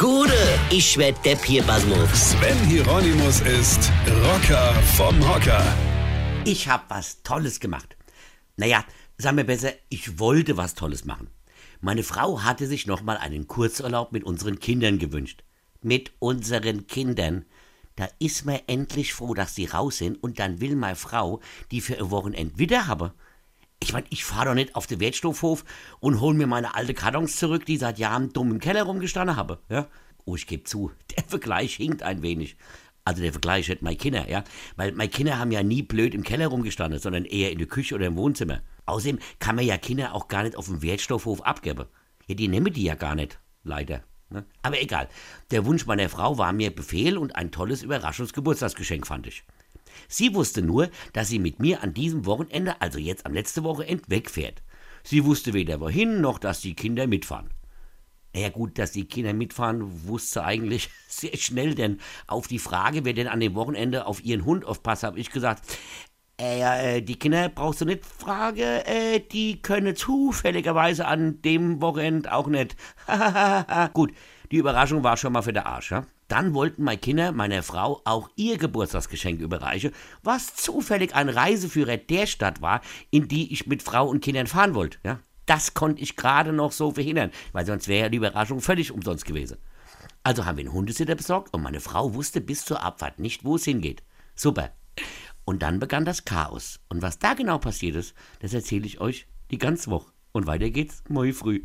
Gude, ich werd Depp hier, Basmus. Sven Hieronymus ist Rocker vom Hocker. Ich hab was Tolles gemacht. Naja, sagen wir besser, ich wollte was Tolles machen. Meine Frau hatte sich nochmal einen Kurzurlaub mit unseren Kindern gewünscht. Mit unseren Kindern. Da ist man endlich froh, dass sie raus sind und dann will meine Frau die für ihr Wochenend wieder haben. Ich mein, ich fahr doch nicht auf den Wertstoffhof und hol mir meine alte Kartons zurück, die seit Jahren dumm im Keller rumgestanden habe. Ja? Oh, ich geb zu, der Vergleich hinkt ein wenig. Also der Vergleich hat meine Kinder, ja. Weil meine Kinder haben ja nie blöd im Keller rumgestanden, sondern eher in der Küche oder im Wohnzimmer. Außerdem kann man ja Kinder auch gar nicht auf dem Wertstoffhof abgeben. Ja, die nehmen die ja gar nicht, leider. Ne? Aber egal. Der Wunsch meiner Frau war mir Befehl und ein tolles Überraschungsgeburtstagsgeschenk fand ich. Sie wusste nur, dass sie mit mir an diesem Wochenende, also jetzt am letzten Wochenende, wegfährt. Sie wusste weder wohin, noch dass die Kinder mitfahren. Ja gut, dass die Kinder mitfahren, wusste eigentlich sehr schnell, denn auf die Frage, wer denn an dem Wochenende auf ihren Hund aufpasst, habe ich gesagt, äh, äh, die Kinder brauchst du nicht fragen, äh, die können zufälligerweise an dem Wochenende auch nicht. gut, die Überraschung war schon mal für den Arsch, ja? Dann wollten meine Kinder meiner Frau auch ihr Geburtstagsgeschenk überreichen, was zufällig ein Reiseführer der Stadt war, in die ich mit Frau und Kindern fahren wollte. Ja? Das konnte ich gerade noch so verhindern, weil sonst wäre ja die Überraschung völlig umsonst gewesen. Also haben wir einen Hundesitter besorgt und meine Frau wusste bis zur Abfahrt nicht, wo es hingeht. Super. Und dann begann das Chaos. Und was da genau passiert ist, das erzähle ich euch die ganze Woche. Und weiter geht's morgen früh.